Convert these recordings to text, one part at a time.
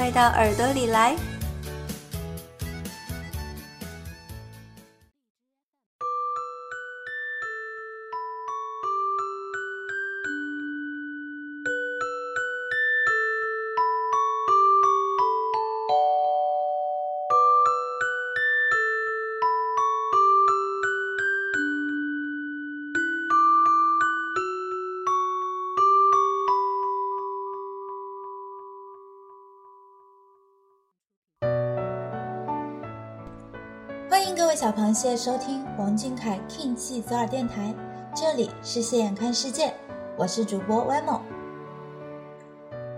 快到耳朵里来！小螃蟹收听王俊凯 King 气左耳电台，这里是蟹眼看世界，我是主播 Wemo。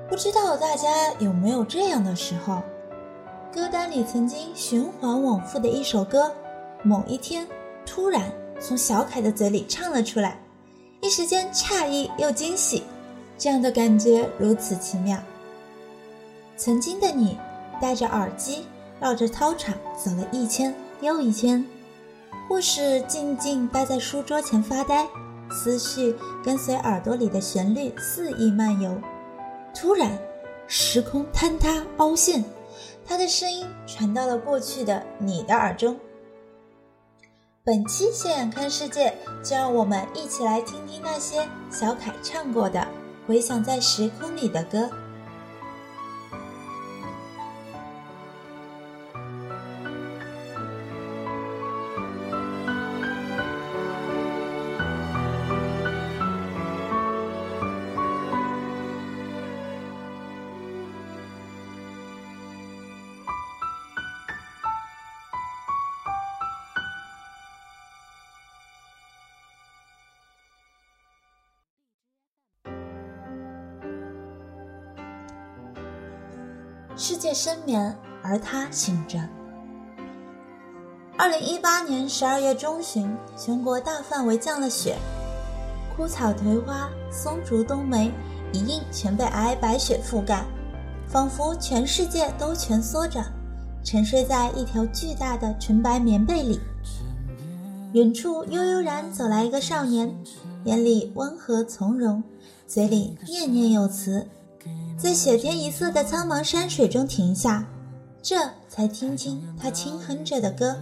不知道大家有没有这样的时候，歌单里曾经循环往复的一首歌，某一天突然从小凯的嘴里唱了出来，一时间诧异又惊喜，这样的感觉如此奇妙。曾经的你戴着耳机，绕着操场走了一圈。又一圈，护士静静待在书桌前发呆，思绪跟随耳朵里的旋律肆意漫游。突然，时空坍塌凹陷，他的声音传到了过去的你的耳中。本期《现眼看世界》，就让我们一起来听听那些小凯唱过的、回响在时空里的歌。世界深眠，而他醒着。二零一八年十二月中旬，全国大范围降了雪，枯草颓花、松竹冬梅一应全被皑皑白雪覆盖，仿佛全世界都蜷缩着，沉睡在一条巨大的纯白棉被里。远处悠悠然走来一个少年，眼里温和从容，嘴里念念有词。在雪天一色的苍茫山水中停下，这才听清他轻哼着的歌。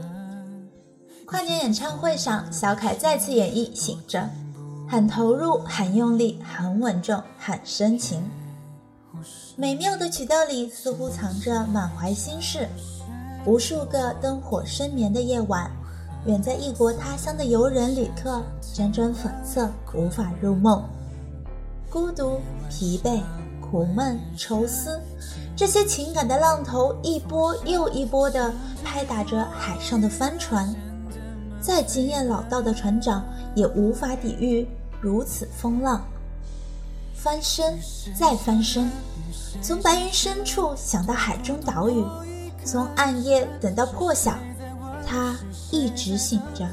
跨年演唱会上，小凯再次演绎《醒着》，很投入，很用力，很稳重，很深情。美妙的曲调里似乎藏着满怀心事。无数个灯火深眠的夜晚，远在异国他乡的游人旅客辗转反侧，无法入梦，孤独，疲惫。苦闷、愁思，这些情感的浪头一波又一波地拍打着海上的帆船，再经验老道的船长也无法抵御如此风浪。翻身，再翻身，从白云深处想到海中岛屿，从暗夜等到破晓，他一直醒着。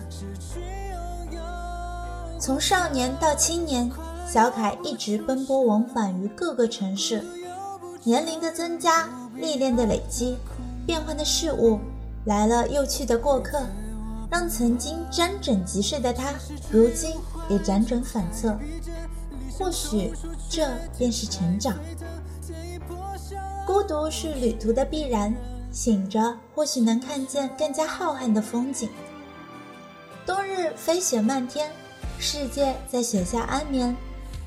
从少年到青年。小凯一直奔波往返于各个城市，年龄的增加，历练的累积，变幻的事物，来了又去的过客，让曾经沾枕即睡的他，如今也辗转反侧。或许这便是成长。孤独是旅途的必然，醒着或许能看见更加浩瀚的风景。冬日飞雪漫天，世界在雪下安眠。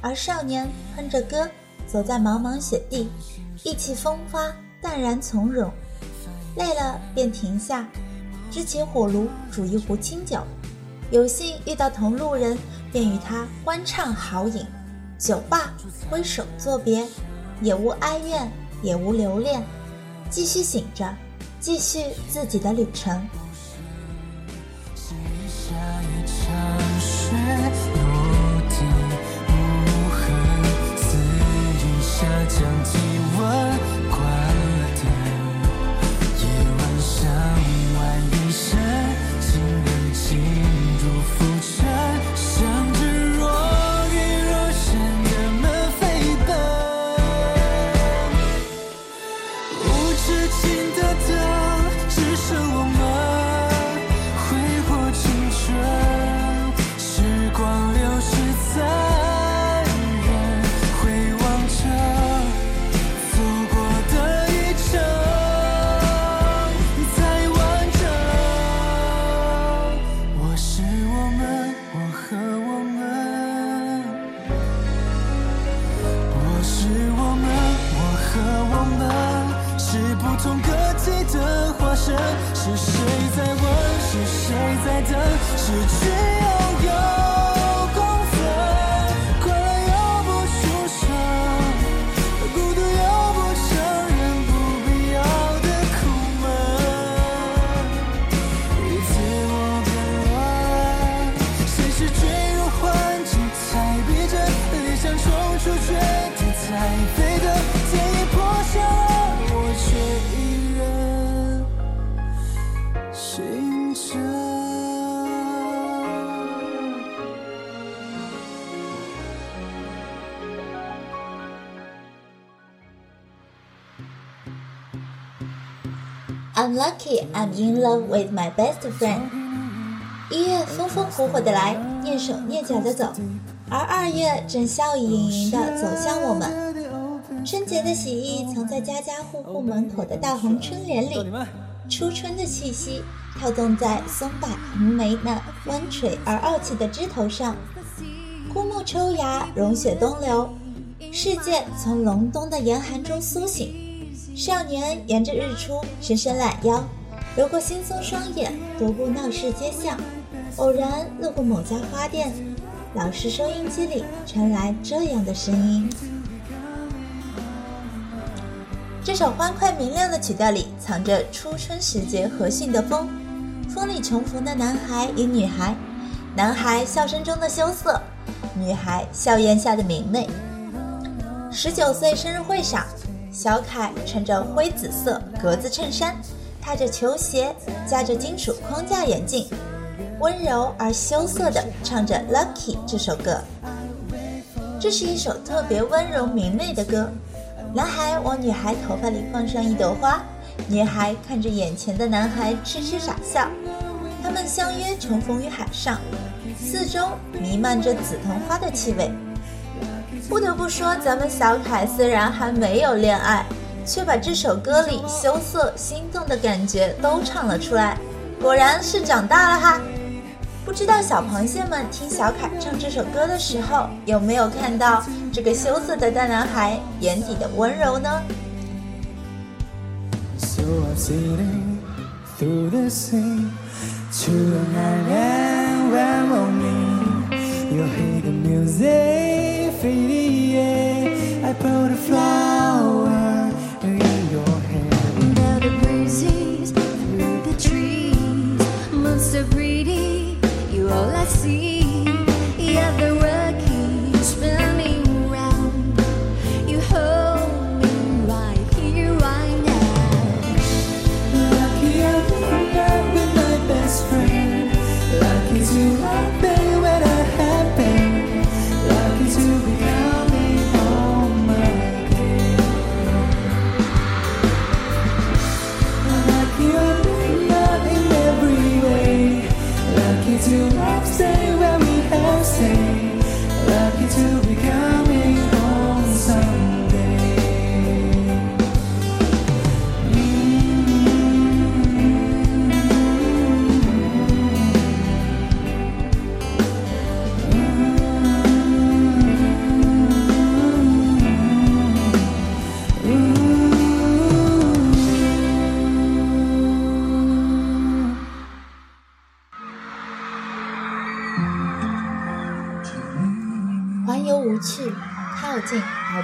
而少年哼着歌，走在茫茫雪地，意气风发，淡然从容。累了便停下，支起火炉煮一壶清酒。有幸遇到同路人，便与他欢畅好饮。酒罢，挥手作别，也无哀怨，也无留恋，继续醒着，继续自己的旅程。下一场雪想起在问？是谁在等？失去又 lucky I'm in love with my best friend。一月风风火火的来，蹑手蹑脚的走，而二月正笑意盈盈的走向我们。春节的喜意藏在家家户户门口的大红春联里，初春的气息跳动在松柏、红梅那弯垂而傲气的枝头上。枯木抽芽，融雪东流，世界从隆冬的严寒中苏醒。少年沿着日出伸伸懒腰，揉过惺忪双眼，踱步闹市街巷，偶然路过某家花店，老式收音机里传来这样的声音。这首欢快明亮的曲调里藏着初春时节和煦的风，风里重逢的男孩与女孩，男孩笑声中的羞涩，女孩笑颜下的明媚。十九岁生日会上，小凯穿着灰紫色格子衬衫，踏着球鞋，夹着金属框架眼镜，温柔而羞涩地唱着《Lucky》这首歌。这是一首特别温柔明媚的歌。男孩往女孩头发里放上一朵花，女孩看着眼前的男孩痴痴傻笑。他们相约重逢于海上，四周弥漫着紫藤花的气味。不得不说，咱们小凯虽然还没有恋爱，却把这首歌里羞涩、心动的感觉都唱了出来，果然是长大了哈。不知道小螃蟹们听小凯唱这首歌的时候，有没有看到这个羞涩的大男孩眼底的温柔呢？You hear the music I put a flower in your hand Now the through the trees, you all I see.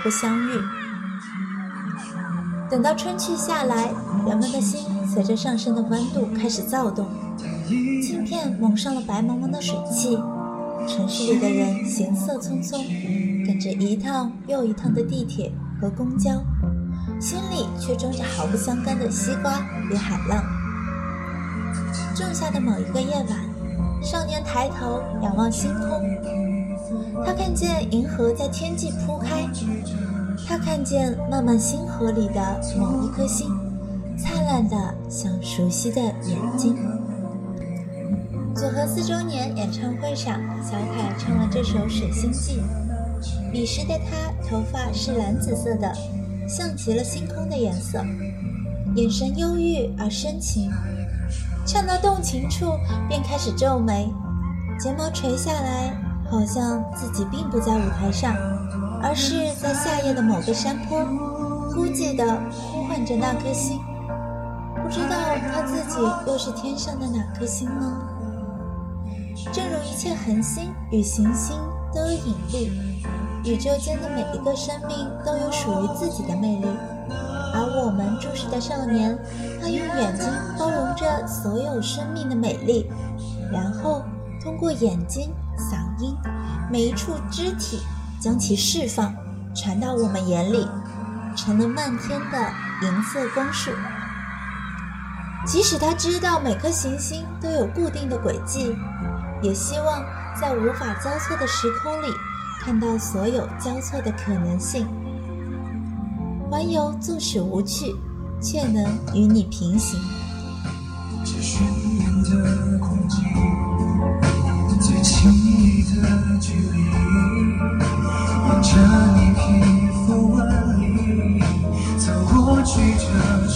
不相遇。等到春去夏来，人们的心随着上升的温度开始躁动，镜片蒙上了白茫茫的水汽，城市里的人行色匆匆，赶着一趟又一趟的地铁和公交，心里却装着毫不相干的西瓜与海浪。仲夏的某一个夜晚，少年抬头仰望星空，他看见银河在天际铺开，他看见漫漫星河里的某一颗星，灿烂的像熟悉的眼睛。组合四周年演唱会上，小凯唱了这首《水星记》。彼时的他头发是蓝紫色的，像极了星空的颜色，眼神忧郁而深情。唱到动情处，便开始皱眉，睫毛垂下来，好像自己并不在舞台上，而是在夏夜的某个山坡，孤寂地呼唤着那颗星。不知道他自己又是天上的哪颗星呢？正如一切恒星与行星都有引力，宇宙间的每一个生命都有属于自己的魅力。而我们注视的少年，他用眼睛包容着所有生命的美丽，然后通过眼睛、音、每一处肢体，将其释放，传到我们眼里，成了漫天的银色光束。即使他知道每颗行星都有固定的轨迹，也希望在无法交错的时空里，看到所有交错的可能性。环游纵使无趣，却能与你平行。过去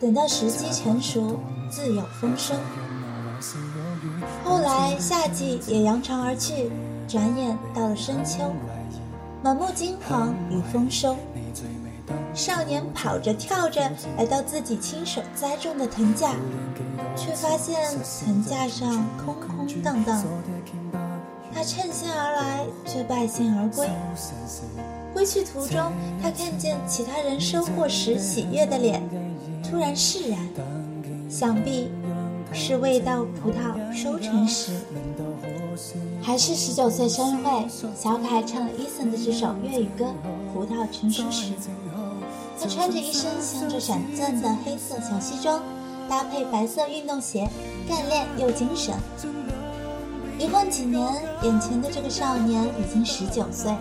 等到时机成熟，自有风声。后来夏季也扬长而去，转眼到了深秋，满目金黄与丰收。少年跑着跳着来到自己亲手栽种的藤架，却发现藤架上空空荡荡。他趁兴而来，却败兴而归。归去途中，他看见其他人收获时喜悦的脸，突然释然，想必是未到葡萄收成时。还是十九岁生日会，小凯唱了 Eason 的这首粤语歌《葡萄成熟时》。他穿着一身镶着闪钻的黑色小西装，搭配白色运动鞋，干练又精神。一晃几年，眼前的这个少年已经十九岁，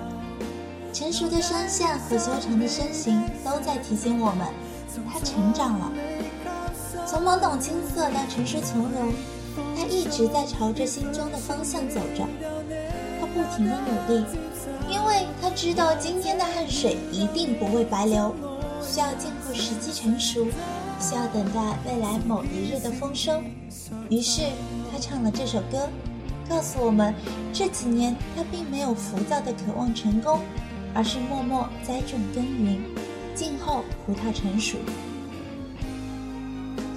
成熟的身线和修长的身形都在提醒我们，他成长了。从懵懂青涩到成熟从容，他一直在朝着心中的方向走着。他不停的努力，因为他知道今天的汗水一定不会白流，需要静候时机成熟，需要等待未来某一日的丰收。于是他唱了这首歌，告诉我们这几年他并没有浮躁的渴望成功，而是默默栽种耕耘，静候葡萄成熟。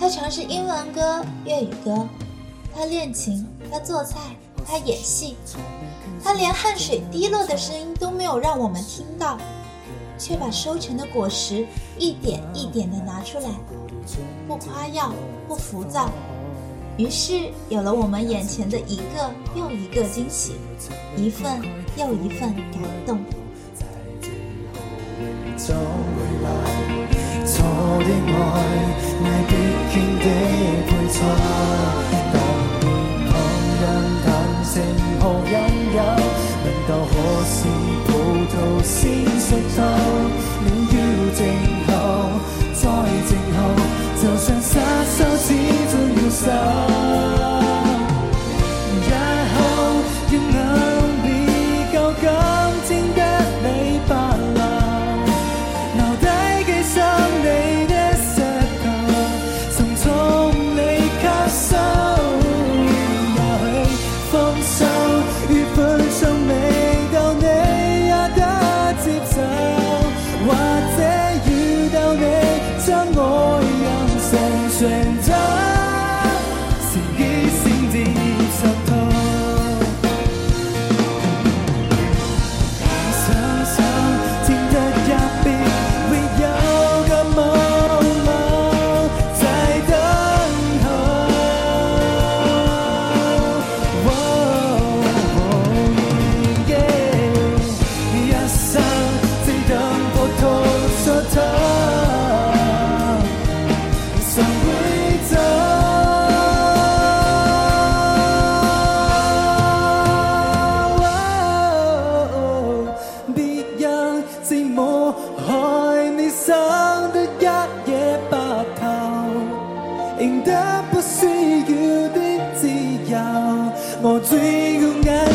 他尝试英文歌、粤语歌，他练琴，他做菜，他演戏，他连汗水滴落的声音都没有让我们听到，却把收成的果实一点一点的拿出来，不夸耀，不浮躁，于是有了我们眼前的一个又一个惊喜，一份又一份感动。走回来，错的爱，你必经的配菜。特別旁人谈情何引诱，问到何时葡萄先熟透。你要静候，再静候，就算要，我最勇敢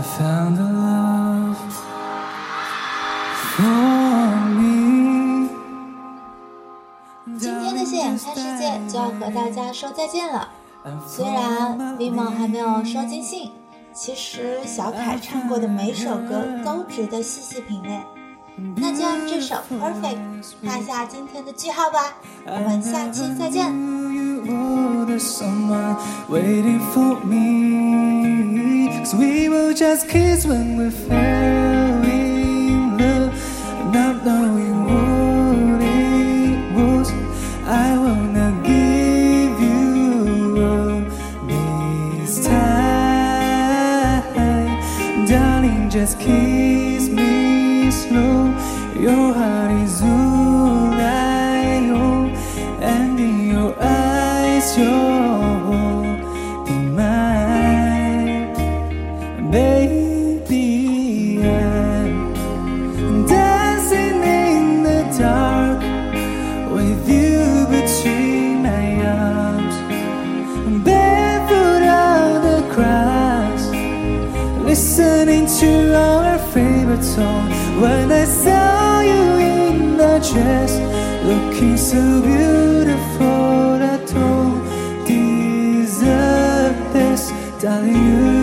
I found a love for me. 今天的谢眼看世界就要和大家说再见了。虽然 v 梦还没有收尽兴，其实小凯唱过的每首歌都值得细细品味。那就用这首 Perfect 画下今天的句号吧。我们下期再见。Cause we were just kids when we fell in love. Not knowing what it was. I wanna give you up this time. Darling, just kiss me slow. Your heart is all favorite. When I saw you in the dress, looking so beautiful, I don't deserve this. Darling, you